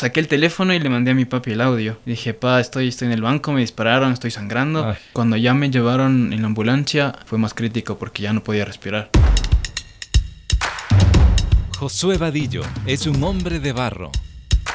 saqué el teléfono y le mandé a mi papi el audio. Dije, pa, estoy, estoy en el banco, me dispararon, estoy sangrando. Ay. Cuando ya me llevaron en la ambulancia fue más crítico porque ya no podía respirar. Josué Vadillo es un hombre de barro.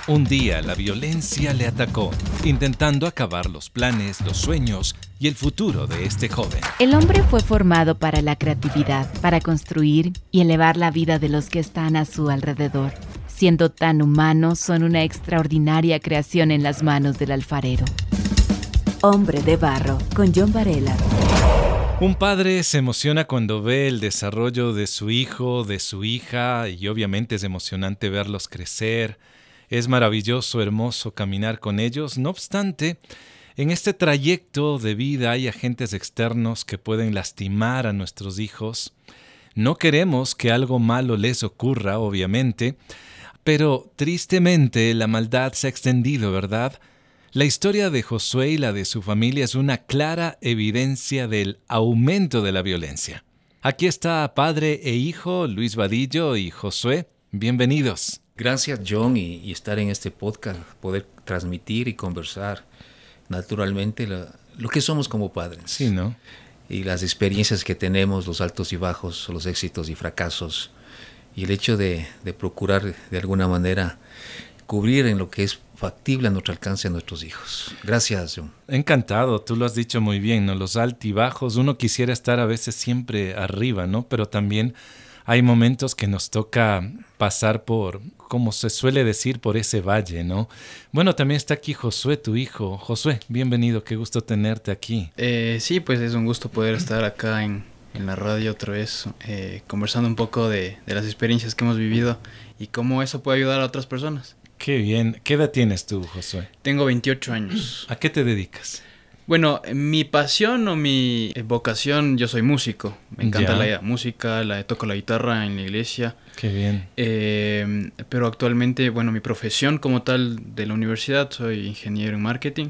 Un día la violencia le atacó, intentando acabar los planes, los sueños y el futuro de este joven. El hombre fue formado para la creatividad, para construir y elevar la vida de los que están a su alrededor. Siendo tan humanos, son una extraordinaria creación en las manos del alfarero. Hombre de barro, con John Varela. Un padre se emociona cuando ve el desarrollo de su hijo, de su hija, y obviamente es emocionante verlos crecer. Es maravilloso, hermoso caminar con ellos. No obstante, en este trayecto de vida hay agentes externos que pueden lastimar a nuestros hijos. No queremos que algo malo les ocurra, obviamente, pero tristemente la maldad se ha extendido, ¿verdad? La historia de Josué y la de su familia es una clara evidencia del aumento de la violencia. Aquí está padre e hijo, Luis Vadillo y Josué. Bienvenidos. Gracias John y, y estar en este podcast, poder transmitir y conversar naturalmente lo que somos como padres. Sí, ¿no? Y las experiencias que tenemos, los altos y bajos, los éxitos y fracasos. Y el hecho de, de procurar de alguna manera cubrir en lo que es factible a nuestro alcance a nuestros hijos. Gracias John. Encantado, tú lo has dicho muy bien, ¿no? Los altibajos, uno quisiera estar a veces siempre arriba, ¿no? Pero también hay momentos que nos toca pasar por, como se suele decir, por ese valle, ¿no? Bueno, también está aquí Josué, tu hijo. Josué, bienvenido, qué gusto tenerte aquí. Eh, sí, pues es un gusto poder estar acá en, en la radio otra vez, eh, conversando un poco de, de las experiencias que hemos vivido y cómo eso puede ayudar a otras personas. Qué bien. ¿Qué edad tienes tú, Josué? Tengo 28 años. ¿A qué te dedicas? Bueno, mi pasión o mi eh, vocación, yo soy músico. Me encanta Ya. la música, la, toco la guitarra en la iglesia. Qué bien. Eh, pero actualmente, bueno, mi profesión como tal de la universidad, soy ingeniero en marketing.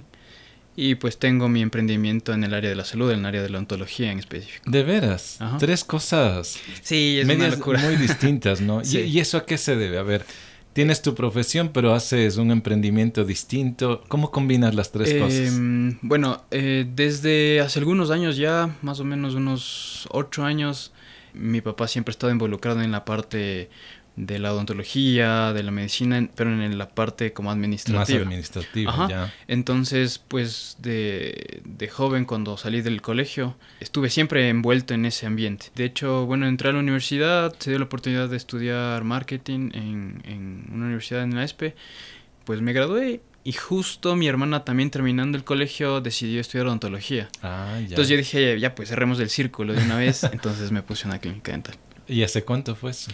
Y pues tengo mi emprendimiento en el área de la salud, en el área de la ontología en específico. De veras, Ajá. tres cosas Sí, es una locura. muy distintas, ¿no? ¿Y- Sí. ¿Y, eso a qué se debe? A ver, tienes tu profesión, pero haces un emprendimiento distinto. ¿Cómo combinas las tres cosas? Eh, bueno, eh, desde hace algunos años ya, más o menos unos ocho años, mi papá siempre ha estado involucrado en la parte de la odontología, de la medicina, pero en la parte como Más administrativa. administrativo, Ajá. ya. Entonces, pues de, de joven, cuando salí del colegio, estuve siempre envuelto en ese ambiente. De hecho, bueno, entré a la universidad, se dio la oportunidad de estudiar marketing en, en una universidad en la ESPE, pues me gradué y justo mi hermana también terminando el colegio decidió estudiar odontología. Ah, ya. Entonces yo dije, ya pues cerremos el círculo de una vez, entonces me puse una clínica dental. ¿Y hace cuánto fue eso?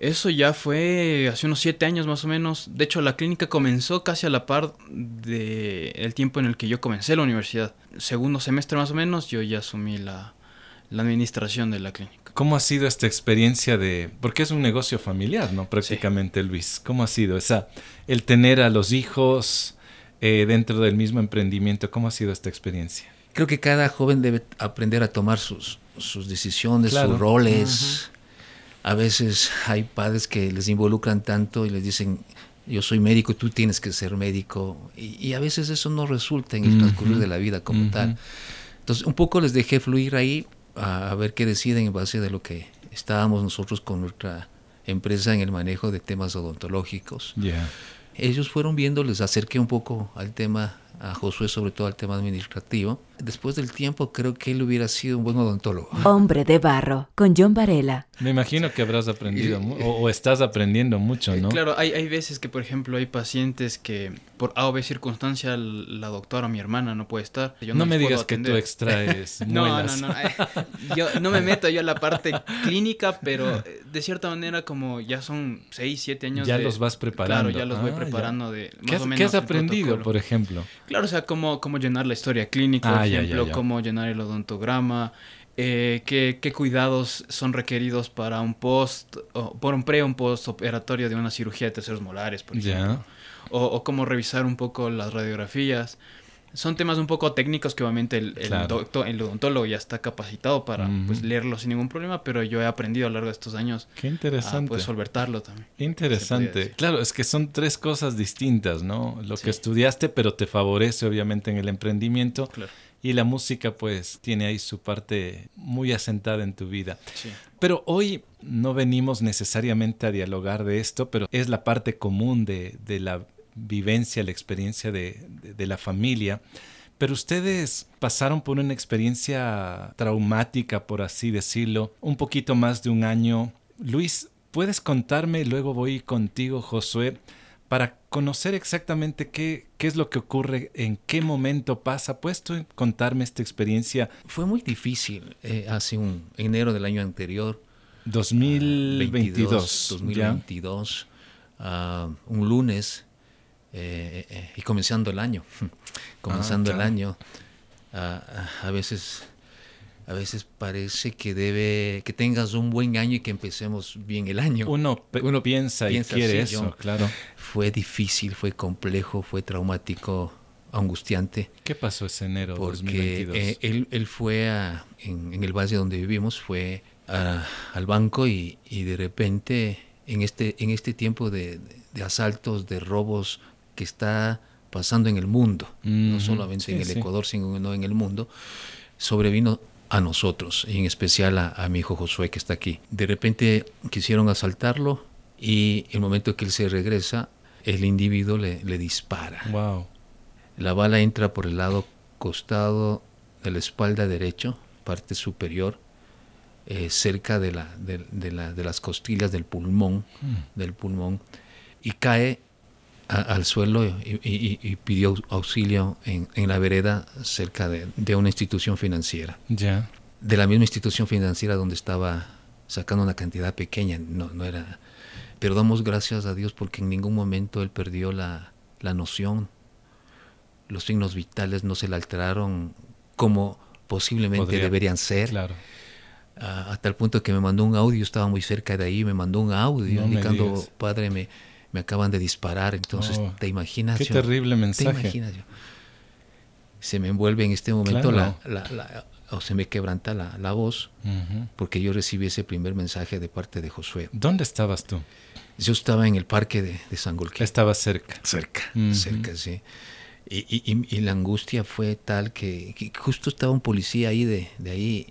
Eso ya fue hace unos siete años más o menos. De hecho, la clínica comenzó casi a la par de el tiempo en el que yo comencé la universidad. Segundo semestre más o menos, yo ya asumí la, la administración de la clínica. ¿Cómo ha sido esta experiencia de... Porque es un negocio familiar, ¿no? Prácticamente, Luis. ¿Cómo ha sido esa... El tener a los hijos eh, dentro del mismo emprendimiento, ¿cómo ha sido esta experiencia? Creo que cada joven debe aprender a tomar sus, sus decisiones, Claro. sus roles. A veces hay padres que les involucran tanto y les dicen, yo soy médico, tú tienes que ser médico. Y, y a veces eso no resulta en el transcurrir de la vida como tal. Entonces, un poco les dejé fluir ahí a, a ver qué deciden en base de lo que estábamos nosotros con nuestra empresa en el manejo de temas odontológicos. Ellos fueron viendo, les acerqué un poco al tema, a Josué sobre todo al tema administrativo. Después del tiempo creo que él hubiera sido un buen odontólogo. Hombre de barro, con John Varela. Me imagino que habrás aprendido o, o estás aprendiendo mucho, ¿no? Claro, hay, hay veces que, por ejemplo, hay pacientes que por A o B circunstancia la doctora o mi hermana no puede estar. Yo no me digas que tú extraes No, no, muelas. no. eh, Yo no me meto yo a la parte clínica, pero eh, de cierta manera como ya son 6, 7 años Ya de- los vas preparando. Claro, ya los voy Ah, ya. preparando de ¿Qué más has, o qué menos has el aprendido, protocolo. por ejemplo? Claro, o sea, cómo, cómo llenar la historia clínica, Ah, ya, ejemplo, ya. cómo llenar el odontograma, eh, qué, qué cuidados son requeridos para un post, o por un pre o un post operatorio de una cirugía de terceros molares, por ejemplo. O, o cómo revisar un poco las radiografías. Son temas un poco técnicos que obviamente el, el, Claro. doctor, el odontólogo ya está capacitado para Ujú. pues, leerlo sin ningún problema, pero yo he aprendido a lo largo de estos años Qué a interesante. pues, solventarlo también. Interesante. Claro, es que son tres cosas distintas, ¿no? Lo Sí. que estudiaste, pero te favorece obviamente en el emprendimiento. Claro. Y la música, pues, tiene ahí su parte muy asentada en tu vida. Sí. Pero hoy no venimos necesariamente a dialogar de esto, pero es la parte común de, de la vivencia, la experiencia de, de- de la familia. Pero ustedes pasaron por una experiencia traumática, por así decirlo, un poquito más de un año. Luis, ¿puedes contarme? Luego voy contigo, Josué, para conocer exactamente qué, qué es lo que ocurre, en qué momento pasa. ¿Puedes tú contarme esta experiencia Fue muy difícil eh, hace un enero del año anterior. 2022? 2022, ah, un lunes, eh, eh, y comenzando el año, comenzando el claro. año, ah, ah, a veces, a veces parece que debe, que tengas un buen año y que empecemos bien el año. Uno, Uno piensa, piensa y quiere así, eso, yo- claro. Fue difícil, fue complejo, fue traumático, angustiante. ¿Qué pasó ese enero porque 2022? eh, él, él fue a- en, en el valle donde vivimos, fue a- al banco y, y de repente en este, en este tiempo de, de asaltos, de robos que está pasando en el mundo, no Ujú, solamente sí, en el sí. Ecuador, sino en el mundo, sobrevino a nosotros, y en especial a, a mi hijo Josué que está aquí. De repente quisieron asaltarlo y el momento que él se regresa, el individuo le, le dispara. Wow. La bala entra por el lado costado de la espalda derecho, parte superior, eh, cerca de, la, de, de la- de las costillas del pulmón, del pulmón, y cae a- al suelo y, y- y pidió auxilio en, en la vereda cerca de, de una institución financiera. Ya. De la misma institución financiera donde estaba sacando una cantidad pequeña, no, no era... Pero damos gracias a Dios porque en ningún momento él perdió la, la noción los signos vitales no se le alteraron como posiblemente Podría- deberían ser. Claro. Ah, hasta el punto que me mandó un audio, estaba muy cerca de ahí, me mandó un audio No indicando, padre, me, me acaban de disparar. Entonces, Oh, ¿te imaginas? Qué yo? terrible ¿Te mensaje. imaginas? yo? Se me envuelve en este momento Claro. la, la- la- o se me quebranta la, la voz porque yo recibí ese primer mensaje de parte de Josué. ¿Dónde estabas tú? Yo estaba en el parque de, de Sangolquí. Estaba cerca. Cerca, cerca, sí. Y, y- y- la angustia fue tal que, que justo estaba un policía ahí de, de ahí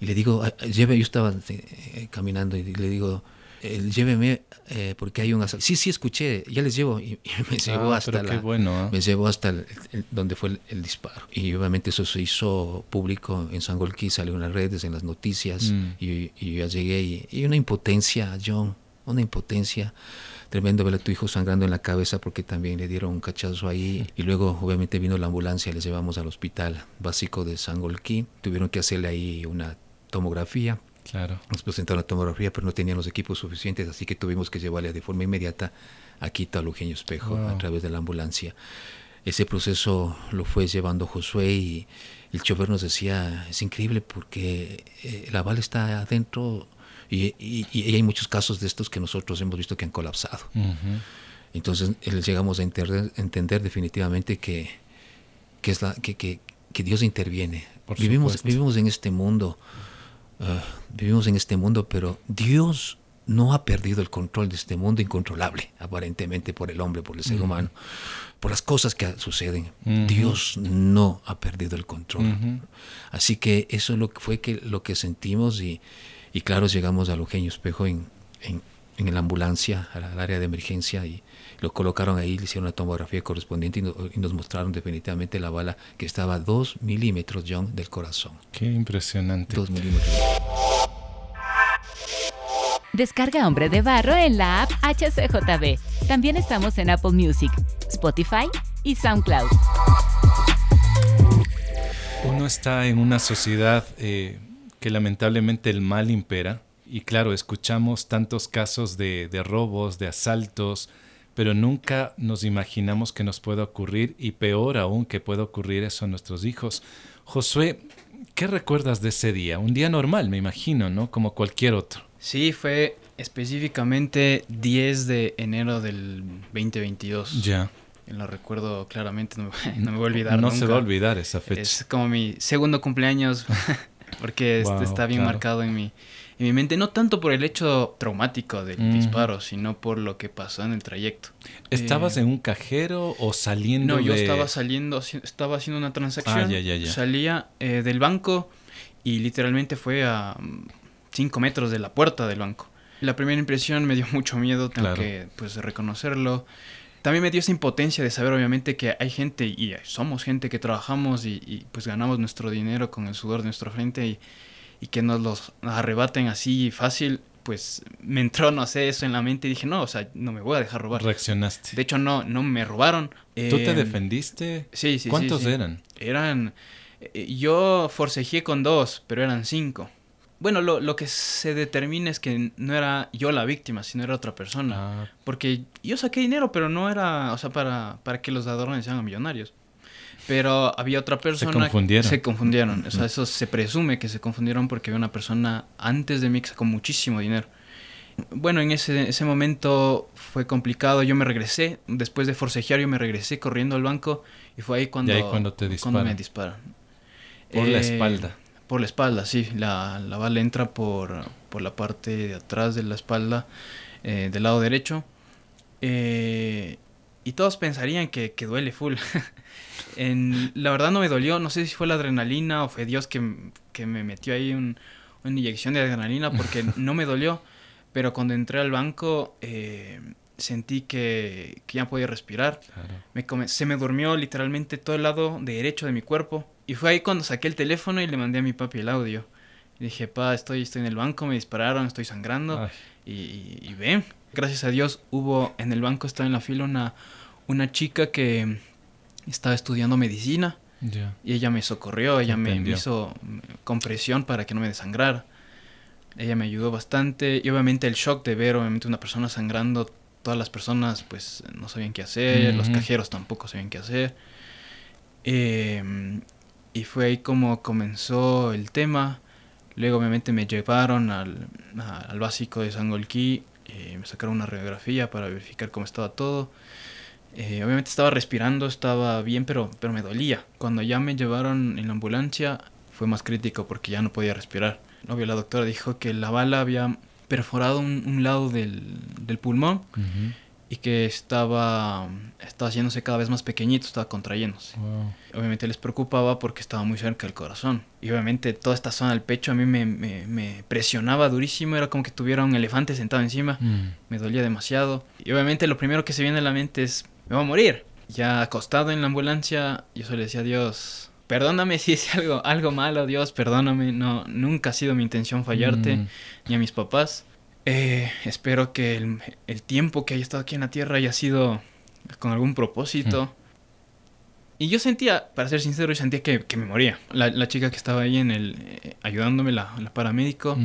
y le digo, "Ah, lleve, yo estaba eh, caminando y le digo, eh, lléveme eh, porque hay un asalto. Sí, sí, escuché, ya les llevo. Y, y me llevó Ah, hasta la- bueno, ¿ah? me llevó hasta el- el- donde fue el, el disparo. Y obviamente eso se hizo público en Sangolquí, salió en las redes, en las noticias. Mm. Y, y yo ya llegué y, y una impotencia, John, una impotencia. Tremendo ver a tu hijo sangrando en la cabeza porque también le dieron un cachazo ahí. Y luego obviamente vino la ambulancia, les llevamos al hospital básico de Sangolquí. Tuvieron que hacerle ahí una tomografía. Claro. Nos presentaron la tomografía, pero no tenían los equipos suficientes, así que tuvimos que llevarle de forma inmediata a Quito al Eugenio Espejo Wow. a través de la ambulancia. Ese proceso lo fue llevando Josué y el chofer nos decía, es increíble porque eh, la bala está adentro y, y- y hay muchos casos de estos que nosotros hemos visto que han colapsado. Ujú. Entonces eh, llegamos a entender, entender definitivamente que, que, es la, que, que- que Dios interviene. Por vivimos, supuesto. vivimos en este mundo, ah, vivimos en este mundo, pero Dios no ha perdido el control de este mundo incontrolable, aparentemente por el hombre, por el ser humano, por las cosas que suceden. Ujú. Dios no ha perdido el control. Ujú. Así que eso es lo que fue que, lo que sentimos y, y claro, llegamos al Eugenio Espejo en, en, en la ambulancia, al área de emergencia y lo colocaron ahí, le hicieron la tomografía correspondiente y, no- y nos mostraron definitivamente la bala que estaba a dos milímetros, John, del corazón. Qué impresionante. Dos milímetros. Descarga Hombre de Barro en la app HCJB. También estamos en Apple Music, Spotify y SoundCloud. Uno está en una sociedad eh, que lamentablemente el mal impera y claro, escuchamos tantos casos de, de robos, de asaltos, pero nunca nos imaginamos que nos pueda ocurrir y peor aún que pueda ocurrir eso a nuestros hijos. Josué, ¿qué recuerdas de ese día? Un día normal, me imagino, ¿no? Como cualquier otro. Sí, fue específicamente 10 de enero del 2022. Ya. Lo recuerdo claramente, no me, no me voy a olvidar. No nunca. se va a olvidar esa fecha. Es como mi segundo cumpleaños, porque este, está bien claro. marcado en mi, en mi mente, no tanto por el hecho traumático del Ujú. disparo, sino por lo que pasó en el trayecto. ¿Estabas Eh, en un cajero o saliendo No, yo de- estaba saliendo, estaba haciendo una transacción, Ah, ya, ya, ya. salía eh, del banco y literalmente fue a 5 metros de la puerta del banco. La primera impresión me dio mucho miedo, tengo Claro. que pues reconocerlo. También me dio esa impotencia de saber obviamente que hay gente y somos gente que trabajamos y, y, pues ganamos nuestro dinero con el sudor de nuestra frente y, y que nos los arrebaten así fácil, pues me entró, no sé, eso en la mente y dije, no, o sea, no me voy a dejar robar. Reaccionaste. De hecho, no, no me robaron. ¿Tú te Eh, defendiste? Sí, sí, sí, ¿Cuántos sí. eran? Eran. eh, Yo forcejeé con dos, pero eran cinco. Bueno, lo, lo que se determina es que no era yo la víctima, sino era otra persona. Ah, Porque yo saqué dinero, pero no era, o sea, para, para que los ladrones sean millonarios. Pero había otra persona. confundieron. Se confundieron. O sea, Ujú. eso se presume que se confundieron porque había una persona antes de mí que sacó muchísimo dinero. Bueno, en ese, ese momento fue complicado. Yo me regresé. Después de forcejear, yo me regresé corriendo al banco. Y fue ahí cuando, ahí cuando te me disparan. disparan. por la Eh, espalda. Por la espalda, sí. La, la bala entra por, por la parte de atrás de la espalda, eh, del lado derecho. Eh, y todos pensarían que, que duele full. en, la verdad no me dolió. No sé si fue la adrenalina o fue Dios que, que me metió ahí un- una inyección de adrenalina porque no me dolió. Pero cuando entré al banco eh, sentí que, que ya podía respirar. Claro. Me come- se me durmió literalmente todo el lado derecho de mi cuerpo. Y fue ahí cuando saqué el teléfono y le mandé a mi papi el audio. Y dije, pa, estoy, estoy en el banco, me dispararon, estoy sangrando. Y, y ven, gracias a Dios hubo en el banco, estaba en la fila una, una chica que estaba estudiando medicina. Y ella me socorrió, ella me, hizo compresión para que no me desangrara. Ella me ayudó bastante. Y obviamente el shock de ver obviamente una persona sangrando, todas las personas pues no sabían qué hacer, los cajeros tampoco sabían qué hacer. Eh, y fue ahí como comenzó el tema. Luego obviamente me llevaron al, al básico de Sangolquí, eh, me sacaron una radiografía para verificar cómo estaba todo. Eh, obviamente estaba respirando, estaba bien, pero, pero me dolía. Cuando ya me llevaron en la ambulancia fue más crítico porque ya no podía respirar. Obvio, la doctora dijo que la bala había perforado un, lado del, del pulmón. Y que estaba, estaba haciéndose cada vez más pequeñito, estaba contrayéndose. Wow. Obviamente les preocupaba porque estaba muy cerca del corazón. Y obviamente toda esta zona del pecho a mí me, me- me presionaba durísimo, era como que tuviera un elefante sentado encima Mm. me dolía demasiado. Y obviamente lo primero que se viene a la mente es, me voy a morir. Ya acostado en la ambulancia, yo solo le decía a Dios, perdóname si hice algo, algo malo, Dios, perdóname. No, nunca ha sido mi intención fallarte, Mm. ni a mis papás. Eh, espero que el, el tiempo que haya estado aquí en la tierra haya sido con algún propósito. Y yo sentía, para ser sincero, yo sentía que, que me moría. La, la chica que estaba ahí en el, eh, ayudándome, la, la paramédico,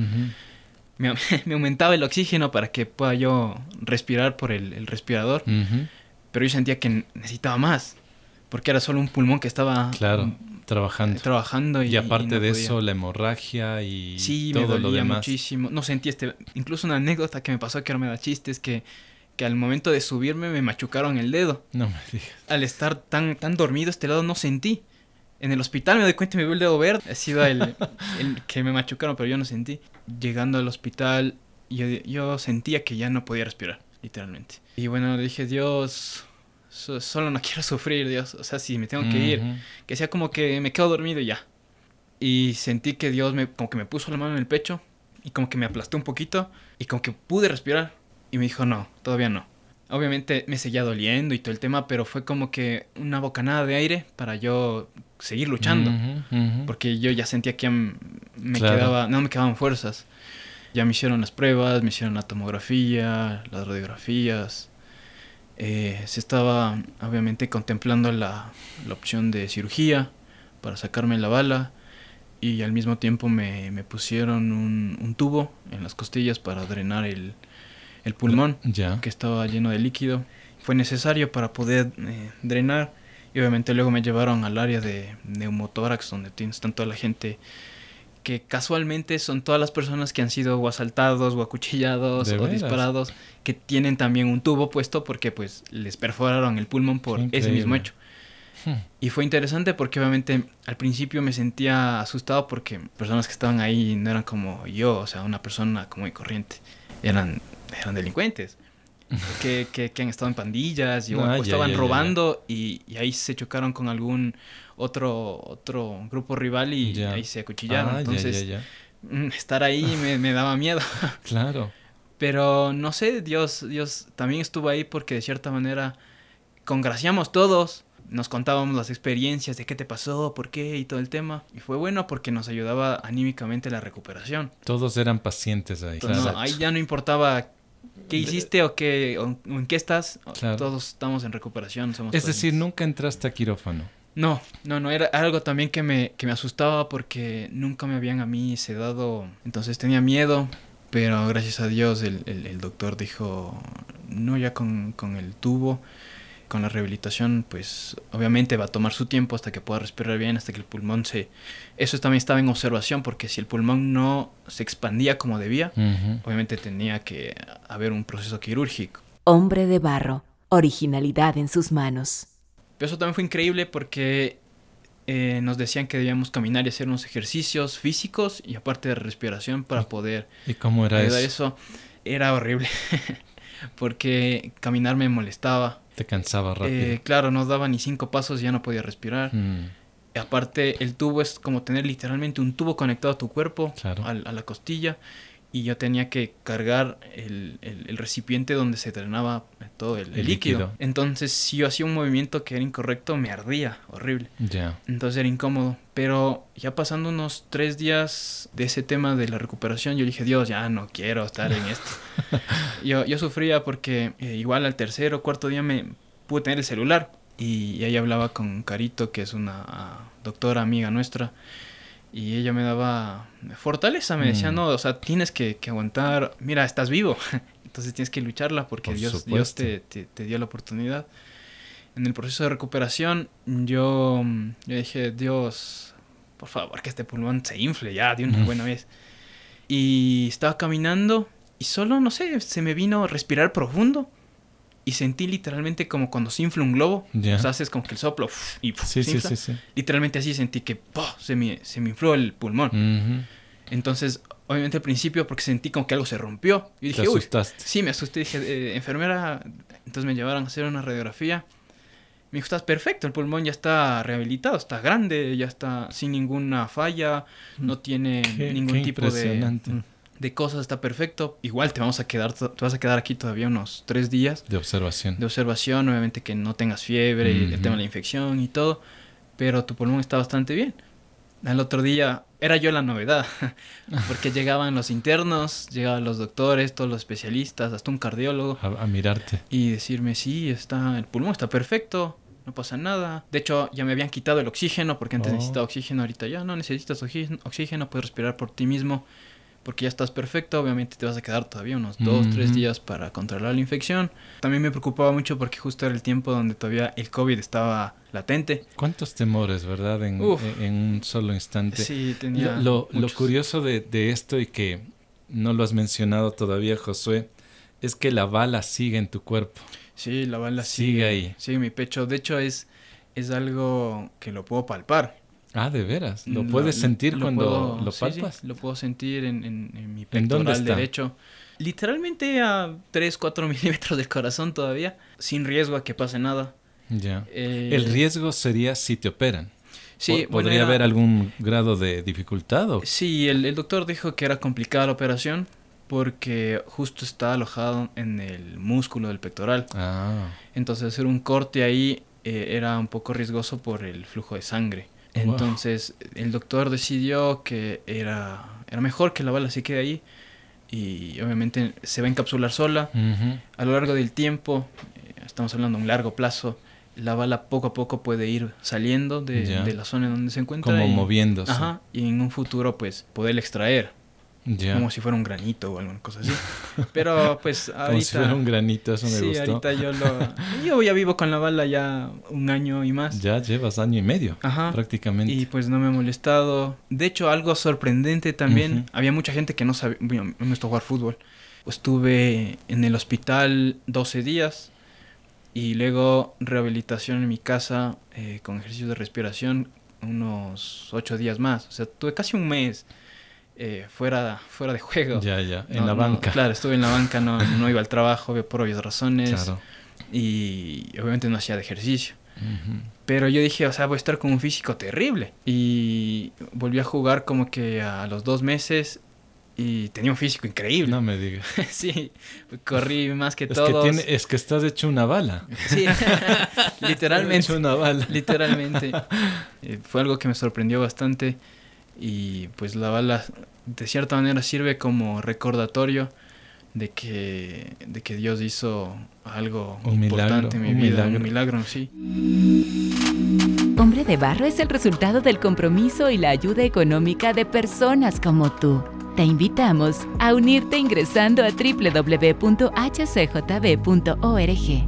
me, me aumentaba el oxígeno para que pueda yo respirar por el, el respirador, pero yo sentía que necesitaba más, porque era solo un pulmón que estaba Claro, trabajando. trabajando. Y, Y aparte no de podía. eso, la hemorragia y sí, me todo lo dolía demás. muchísimo. No sentí este, incluso una anécdota que me pasó que ahora me da chistes, que, que al momento de subirme me machucaron el dedo. No me digas. Al estar tan, tan dormido este lado no sentí. En el hospital me doy cuenta y me veo el dedo verde. Ha sido el, el que me machucaron, pero yo no sentí. Llegando al hospital, yo, yo sentía que ya no podía respirar, literalmente. Y bueno, dije, Dios, so- solo no quiero sufrir, Dios. O sea, si me tengo que ir, Ujú. que sea como que me quedo dormido y ya. Y sentí que Dios me, como que me puso la mano en el pecho y como que me aplastó un poquito y como que pude respirar. Y me dijo, no, todavía no. Obviamente me seguía doliendo y todo el tema, pero fue como que una bocanada de aire para yo seguir luchando. Ujú, ujú. Porque yo ya sentía que me Claro. quedaba, no me quedaban fuerzas. Ya me hicieron las pruebas, me hicieron la tomografía, las radiografías. Eh, se estaba obviamente contemplando la, la opción de cirugía para sacarme la bala y al mismo tiempo me, me pusieron un, un tubo en las costillas para drenar el, el pulmón que estaba lleno de líquido. Fue necesario para poder eh, drenar. Y obviamente luego me llevaron al área de neumotórax, donde tienes toda la gente que casualmente son todas las personas que han sido o asaltados o acuchillados ¿De o disparados que tienen también un tubo puesto porque pues les perforaron el pulmón por ese mismo hecho. Hmm. Y fue interesante porque obviamente al principio me sentía asustado porque personas que estaban ahí no eran como yo, o sea, una persona común y corriente. Eran, eran delincuentes. Que, que, que han estado en pandillas y o- Ah, o ya, estaban ya, ya, robando Y, y ahí se chocaron con algún otro, otro grupo rival y ahí se acuchillaron. Ah, Entonces, mm, estar ahí me, me daba miedo. Claro. Pero no sé, Dios, Dios también estuvo ahí porque de cierta manera congraciamos todos, nos contábamos las experiencias de qué te pasó, por qué y todo el tema. Y fue bueno porque nos ayudaba anímicamente la recuperación. Todos eran pacientes ahí. Entonces, no, ahí ya no importaba qué hiciste o, qué, o en qué estás, Claro. todos estamos en recuperación. Somos Es decir, nunca entraste a quirófano. No, no, no, era algo también que me, que me asustaba porque nunca me habían a mí sedado, entonces tenía miedo, pero gracias a Dios el, el- el doctor dijo, no, ya con, con el tubo, con la rehabilitación, pues obviamente va a tomar su tiempo hasta que pueda respirar bien, hasta que el pulmón se... Eso también estaba en observación porque si el pulmón no se expandía como debía, Ujú. obviamente tenía que haber un proceso quirúrgico. Hombre de barro, originalidad en sus manos. Pero eso también fue increíble porque eh, nos decían que debíamos caminar y hacer unos ejercicios físicos y aparte de respiración para poder ¿Y cómo era ayudar eso? eso. Era horrible porque caminar me molestaba. Te cansaba rápido. Eh, claro, no daba ni cinco pasos y ya no podía respirar. Mm, Aparte, el tubo es como tener literalmente un tubo conectado a tu cuerpo, Claro. al- a, la costilla, y yo tenía que cargar el, el- el recipiente donde se drenaba todo el, El líquido. líquido. Entonces, si yo hacía un movimiento que era incorrecto, me ardía, horrible. Ya. Entonces era incómodo. Pero ya pasando unos tres días de ese tema de la recuperación, yo dije, Dios, ya no quiero estar en esto. yo, yo sufría porque eh, igual al tercer o cuarto día me pude tener el celular. Y, y ahí hablaba con Carito, que es una ah, doctora amiga nuestra. Y ella me daba fortaleza, me decía, Mm. no, o sea, tienes que, que aguantar, mira, estás vivo, entonces tienes que lucharla porque Por Dios, Dios te, te- te dio la oportunidad. En el proceso de recuperación, yo, mm, yo dije, Dios, por favor, que este pulmón se infle ya de una Ujú. buena vez. Y estaba caminando y solo, no sé, se me vino a respirar profundo. Y sentí literalmente como cuando se infla un globo. Ya. O sea, haces como que el soplo uf, y uf, Sí, se sí, infla. sí, sí. Literalmente así sentí que se, me, se me infló el pulmón. Entonces, obviamente al principio, porque sentí como que algo se rompió. Y Te dije, uy, asustaste. sí, me asusté. Dije, eh, enfermera. Entonces me llevaron a hacer una radiografía. Me dijo, estás perfecto, el pulmón ya está rehabilitado, está grande, ya está sin ninguna falla, no tiene Qué- ningún qué tipo de. De cosas, está perfecto. Igual te vamos a quedar, te vas a quedar aquí todavía unos tres días De observación. de observación, obviamente que no tengas fiebre, y el tema de la infección y todo, pero tu pulmón está bastante bien. Al otro día era yo la novedad, porque llegaban los internos, llegaban los doctores, todos los especialistas, hasta un cardiólogo, A, a mirarte. y decirme, sí, está, el pulmón está perfecto, no pasa nada. De hecho, ya me habían quitado el oxígeno, porque antes Oh. necesitaba oxígeno, ahorita ya no necesitas oxígeno, puedes respirar por ti mismo, porque ya estás perfecto, obviamente te vas a quedar todavía unos dos, tres Ujú. días para controlar la infección. También me preocupaba mucho porque justo era el tiempo donde todavía el COVID estaba latente. ¿Cuántos temores, verdad? En, Uf. en- en un solo instante. Sí, tenía Lo, lo- lo curioso de, de esto y que no lo has mencionado todavía, Josué, es que la bala sigue en tu cuerpo. Sí, la bala Sigue sigue, ahí. Sigue en mi pecho. De hecho, es, es algo que lo puedo palpar. Ah, de veras. ¿Lo Lo- puedes sentir lo cuando puedo- lo palpas? sí, lo puedo sentir en, en- en mi ¿En dónde pectoral está? derecho. Literalmente a 3, 4 milímetros del corazón todavía, sin riesgo a que pase nada. Ya. Eh, El riesgo sería si te operan. Sí, bueno, ¿Podría era- haber algún grado de dificultad? o- Sí, el, el doctor dijo que era complicada la operación porque justo está alojado en el músculo del pectoral. Ah, Entonces hacer un corte ahí eh, era un poco riesgoso por el flujo de sangre. Wow. Entonces el doctor decidió que era, era mejor que la bala se quede ahí y obviamente se va a encapsular sola. A lo largo del tiempo, eh, estamos hablando de un largo plazo, la bala poco a poco puede ir saliendo de, la zona en donde se encuentra. como y- moviéndose. Ajá, y en un futuro pues poder extraer. Como si fuera un granito o alguna cosa así. Pero pues ahorita... Como si fuera un granito, eso me sí, gustó. ahorita yo lo... Yo ya vivo con la bala ya un año y más. Ya llevas año y medio, Ajá. prácticamente. Y pues no me ha molestado. De hecho, algo sorprendente también, había mucha gente que no sabía, bueno, me gustó jugar fútbol. Estuve en el hospital 12 días y luego rehabilitación en mi casa eh, con ejercicios de respiración unos 8 días más. O sea, tuve casi un mes eh, fuera, fuera de juego. Ya, ya, en No, la no, banca. claro, estuve en la banca, no, no iba al trabajo por obvias razones. Claro. Y obviamente no hacía de ejercicio. Pero yo dije, o sea, voy a estar con un físico terrible. Y volví a jugar como que a los dos meses y tenía un físico increíble. No me digas. sí, corrí más que Es que, todos. tiene, es que estás hecho una bala. Sí, literalmente. Hecho una bala. Literalmente. Eh, fue algo que me sorprendió bastante. Y pues la bala de cierta manera sirve como recordatorio de que, de que Dios hizo algo Un importante milagro, en mi un vida. milagro. Un milagro, sí. Hombre de Barro es el resultado del compromiso y la ayuda económica de personas como tú. Te invitamos a unirte ingresando a www.hcjb.org.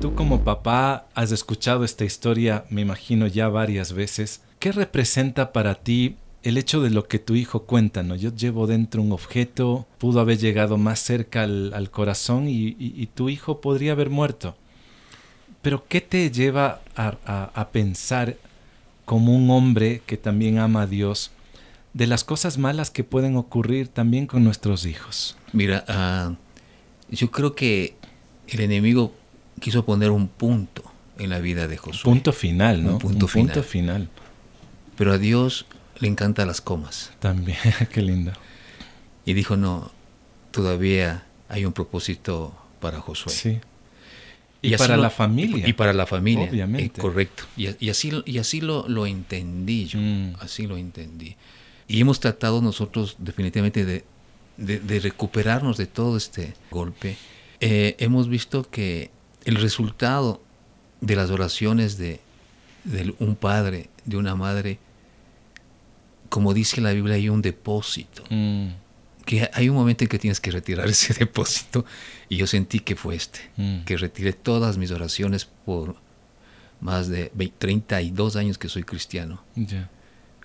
Tú como papá has escuchado esta historia, me imagino ya varias veces. ¿Qué representa para ti el hecho de lo que tu hijo cuenta? ¿no? Yo llevo dentro un objeto, pudo haber llegado más cerca al, al corazón y, y- y tu hijo podría haber muerto. Pero ¿qué te lleva a, a- a pensar como un hombre que también ama a Dios de las cosas malas que pueden ocurrir también con nuestros hijos? Mira, ah, yo creo que el enemigo quiso poner un punto en la vida de Josué. Punto final, ¿no? Un punto final. final. Pero a Dios le encantan las comas. También, qué lindo. Y dijo, no, todavía hay un propósito para Josué. Sí. Y, para lo- la familia. Y para la familia. Obviamente. eh, correcto. Y, y así, lo- y así lo, lo entendí yo. Mm. Así lo entendí. Y hemos tratado nosotros definitivamente de, de- de recuperarnos de todo este golpe. Eh, hemos visto que el resultado de las oraciones de, de un padre, de una madre, como dice la Biblia, hay un depósito Mm, que hay un momento en que tienes que retirar ese depósito y yo sentí que fue este, Mm. que retiré todas mis oraciones por más de 20 32 años que soy cristiano. ya.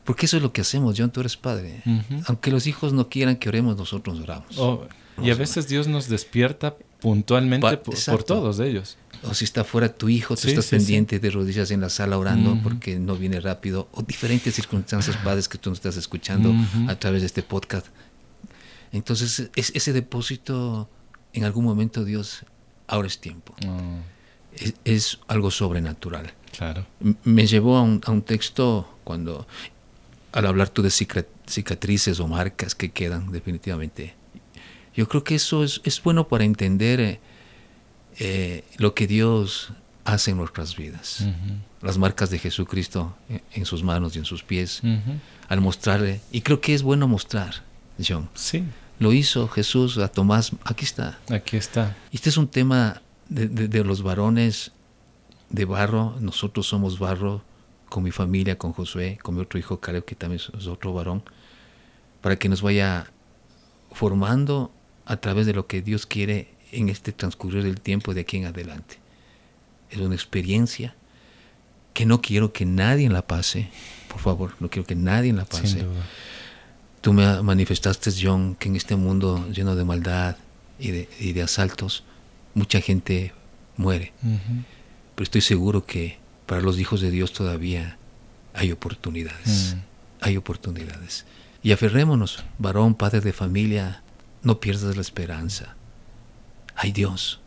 Porque eso es lo que hacemos, John, tú eres padre. Aunque los hijos no quieran que oremos, nosotros oramos. Oh, y a veces Dios nos despierta puntualmente Pa- por, por todos ellos. O si está fuera tu hijo, tú Sí, estás sí, pendiente de rodillas en la sala orando porque no viene rápido. O diferentes circunstancias, padres, que tú nos estás escuchando a través de este podcast. Entonces, es- ese depósito, en algún momento Dios, ahora es tiempo. Oh, es, es algo sobrenatural. claro. Me llevó a un, a un texto cuando, al hablar tú de cica- cicatrices o marcas que quedan definitivamente, yo creo que eso es, es bueno para entender eh, lo que Dios hace en nuestras vidas. Las marcas de Jesucristo en, en sus manos y en sus pies, al mostrarle, y creo que es bueno mostrar, John. Sí, Lo hizo Jesús a Tomás, aquí está, aquí está. Este es un tema de, de- de los varones de barro. Nosotros somos barro con mi familia, con Josué, con mi otro hijo Caleb, que también es otro varón, para que nos vaya formando a través de lo que Dios quiere en este transcurrir del tiempo de aquí en adelante. Es una experiencia que no quiero que nadie la pase, por favor, no quiero que nadie la pase. Tú me manifestaste, John, que en este mundo lleno de maldad y de, y de asaltos, mucha gente muere. Pero estoy seguro que para los hijos de Dios todavía hay oportunidades. Mm. Hay oportunidades. Y aferrémonos, varón, padre de familia, no pierdas la esperanza. Hay Dios.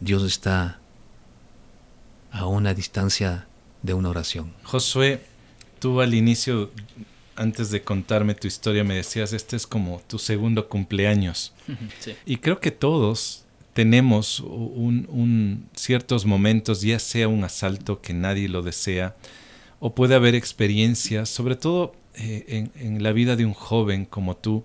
Dios está a una distancia de una oración. Josué, tú al inicio, antes de contarme tu historia, me decías, este es como tu segundo cumpleaños. Sí. Y creo que todos tenemos un, un- ciertos momentos, ya sea un asalto que nadie lo desea, o puede haber experiencias, sobre todo eh, en, en la vida de un joven como tú,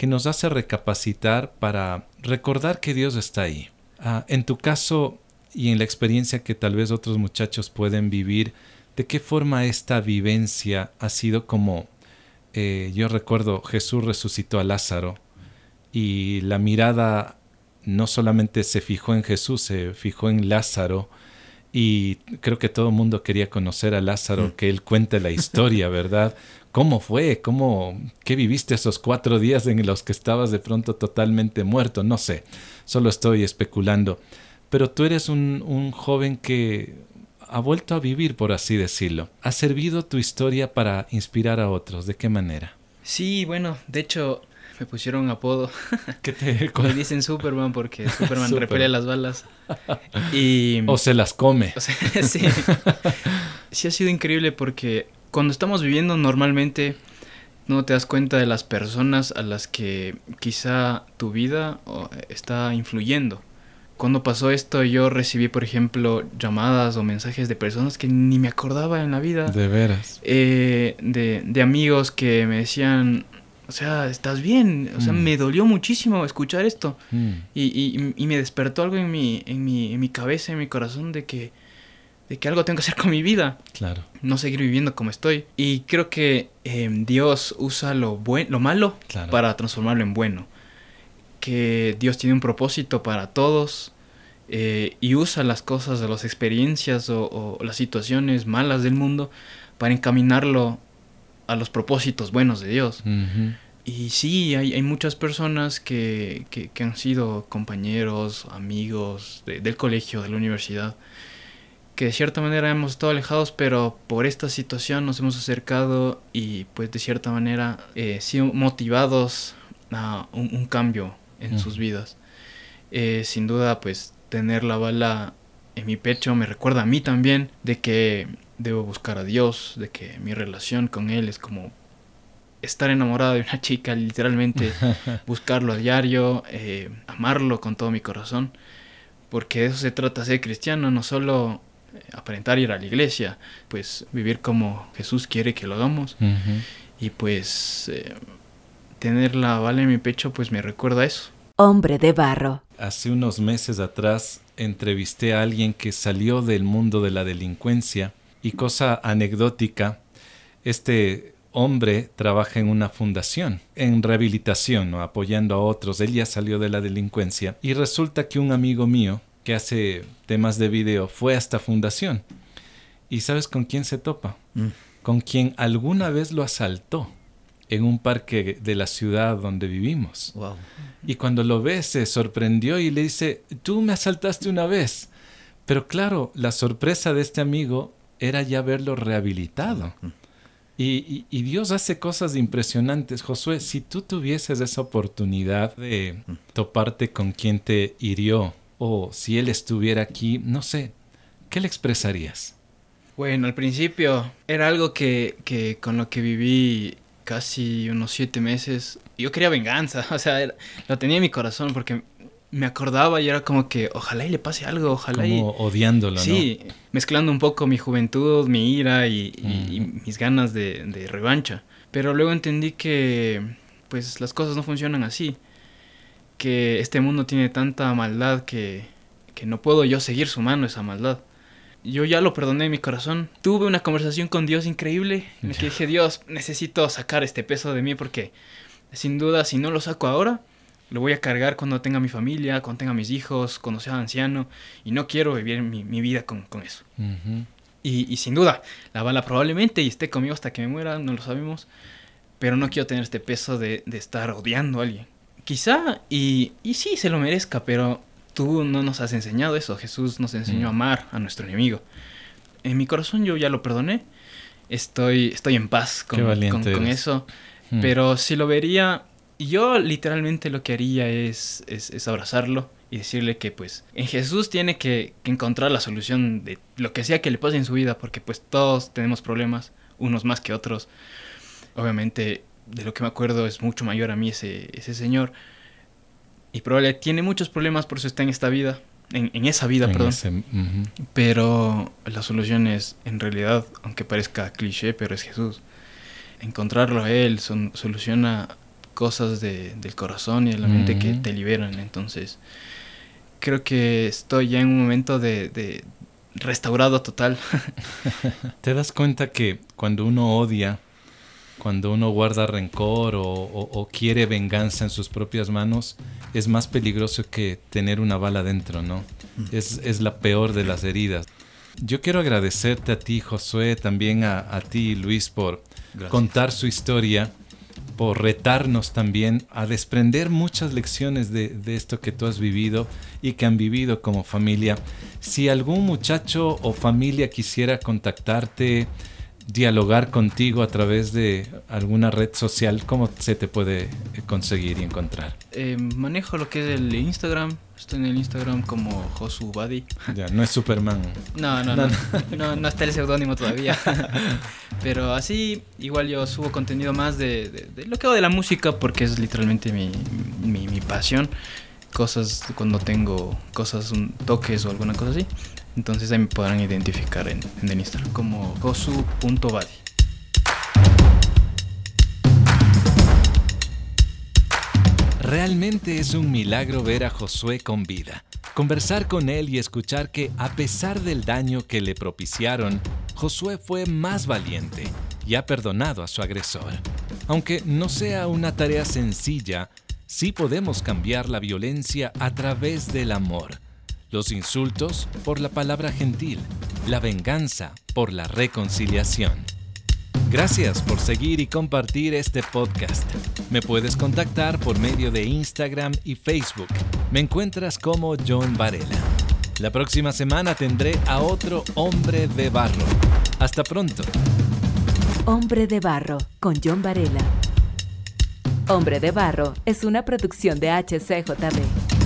que nos hace recapacitar para recordar que Dios está ahí. Ah, en tu caso y en la experiencia que tal vez otros muchachos pueden vivir, ¿de qué forma esta vivencia ha sido como eh, yo recuerdo Jesús resucitó a Lázaro y la mirada no solamente se fijó en Jesús, se fijó en Lázaro y creo que todo el mundo quería conocer a Lázaro, mm. que él cuente la historia, ¿verdad? ¿Cómo fue? ¿Cómo, ¿Qué viviste esos cuatro días en los que estabas de pronto totalmente muerto? No sé, solo estoy especulando. Pero tú eres un, un joven que ha vuelto a vivir, por así decirlo. ¿Ha servido tu historia para inspirar a otros? ¿De qué manera? Sí, bueno, de hecho, me pusieron un apodo. ¿Qué te Me dicen Superman porque Superman repele las balas. Y... O se las come. sí. sí ha sido increíble porque cuando estamos viviendo normalmente no te das cuenta de las personas a las que quizá tu vida está influyendo. Cuando pasó esto yo recibí, por ejemplo, llamadas o mensajes de personas que ni me acordaba en la vida. De veras. Eh, de, de amigos que me decían, o sea, estás bien. O sea, mm. me dolió muchísimo escuchar esto. Mm. Y, y, me despertó algo en mi, en, mi, en mi cabeza, en mi corazón, de que, de que algo tengo que hacer con mi vida. Claro. No seguir viviendo como estoy. Y creo que em, Dios usa lo, buen, lo malo para transformarlo en bueno. Que Dios tiene un propósito para todos. Eh, y usa las cosas, las experiencias o, las situaciones malas del mundo para encaminarlo a los propósitos buenos de Dios. Y sí, hay, hay muchas personas que, que, han sido compañeros, amigos del colegio, de la universidad, que de cierta manera hemos estado alejados, pero por esta situación nos hemos acercado y pues de cierta manera eh, sido motivados a un, cambio en sus vidas. Eh, sin duda, pues tener la bala en mi pecho me recuerda a mí también de que debo buscar a Dios, de que mi relación con Él es como estar enamorada de una chica, literalmente buscarlo a diario, eh, amarlo con todo mi corazón, porque de eso se trata ser cristiano, no solo eh, aparentar ir a la iglesia, pues vivir como Jesús quiere que lo hagamos, y pues eh, tener la bala en mi pecho, pues me recuerda eso. Hombre de barro. Hace unos meses atrás entrevisté a alguien que salió del mundo de la delincuencia y cosa anecdótica, este hombre trabaja en una fundación, en rehabilitación, apoyando a otros. Él ya salió de la delincuencia y resulta que un amigo mío que hace temas de video fue a esta fundación. ¿Y sabes con quién se topa? Mm. Con quien alguna vez lo asaltó en un parque de la ciudad donde vivimos. Y cuando lo ve se sorprendió y le dice, tú me asaltaste una vez. Pero claro, la sorpresa de este amigo era ya verlo rehabilitado. Y, Dios hace cosas impresionantes. Josué, si tú tuvieses esa oportunidad de toparte con quien te hirió, o si él estuviera aquí, no sé, ¿qué le expresarías? Bueno, al principio era algo que, que con lo que viví casi unos siete meses. Yo quería venganza, o sea, lo tenía en mi corazón porque me acordaba y era como que ojalá y le pase algo, ojalá como odiándolo, sí, mezclando un poco mi juventud, mi ira y, mis ganas de, de, revancha. Pero luego entendí que pues las cosas no funcionan así, que este mundo tiene tanta maldad que, que no puedo yo seguir sumando esa maldad. Yo ya lo perdoné en mi corazón. Tuve una conversación con Dios increíble en la que dije, Dios, necesito sacar este peso de mí porque sin duda si no lo saco ahora, lo voy a cargar cuando tenga mi familia, cuando tenga mis hijos, cuando sea anciano, y no quiero vivir mi, vida con, eso. y, sin duda, la bala probablemente y esté conmigo hasta que me muera, no lo sabemos, pero no quiero tener este peso de, estar odiando a alguien. Quizá, y, y sí, se lo merezca, pero tú no nos has enseñado eso, Jesús nos enseñó a amar a nuestro enemigo. En mi corazón yo ya lo perdoné, estoy, estoy en paz con, con, eso, pero si lo vería yo literalmente lo que haría es, es, abrazarlo y decirle que pues en Jesús tiene que, encontrar la solución de lo que sea que le pase en su vida, porque pues todos tenemos problemas, unos más que otros. Obviamente, de lo que me acuerdo es mucho mayor a mí ese, ese señor. Y probablemente tiene muchos problemas, por eso está en esta vida, en, esa vida, perdón. Pero la solución es, en realidad, aunque parezca cliché, pero es Jesús. Encontrarlo a Él son, soluciona cosas de, del corazón y de la mente que te liberan. Entonces, creo que estoy ya en un momento de, restaurado total. ¿Te das cuenta que cuando uno odia, cuando uno guarda rencor o, quiere venganza en sus propias manos, es más peligroso que tener una bala dentro, ¿no? Es, la peor de las heridas. Yo quiero agradecerte a ti, Josué, también a, ti, Luis, por contar su historia, por retarnos también a desprender muchas lecciones de esto que tú has vivido y que han vivido como familia. Si algún muchacho o familia quisiera contactarte, dialogar contigo a través de alguna red social, ¿cómo se te puede conseguir y encontrar? Eh, manejo lo que es el Instagram. Estoy en el Instagram como Josu Badi. Ya, no es Superman. No, no, no. No, no, está el seudónimo todavía. Pero así, igual yo subo contenido más de, lo que hago de la música porque es literalmente mi, mi, mi pasión. Cosas cuando tengo cosas, un, toques o alguna cosa así entonces ahí me podrán identificar en, el Instagram como gosu.badi. Realmente es un milagro ver a Josué con vida. Conversar con él y escuchar que, a pesar del daño que le propiciaron, Josué fue más valiente y ha perdonado a su agresor. Aunque no sea una tarea sencilla, sí podemos cambiar la violencia a través del amor los insultos por la palabra gentil, la venganza por la reconciliación. Gracias por seguir y compartir este podcast. Me puedes contactar por medio de Instagram y Facebook. Me encuentras como John Varela. La próxima semana tendré a otro hombre de barro. Hasta pronto. Hombre de barro con John Varela. Hombre de barro es una producción de HCJB.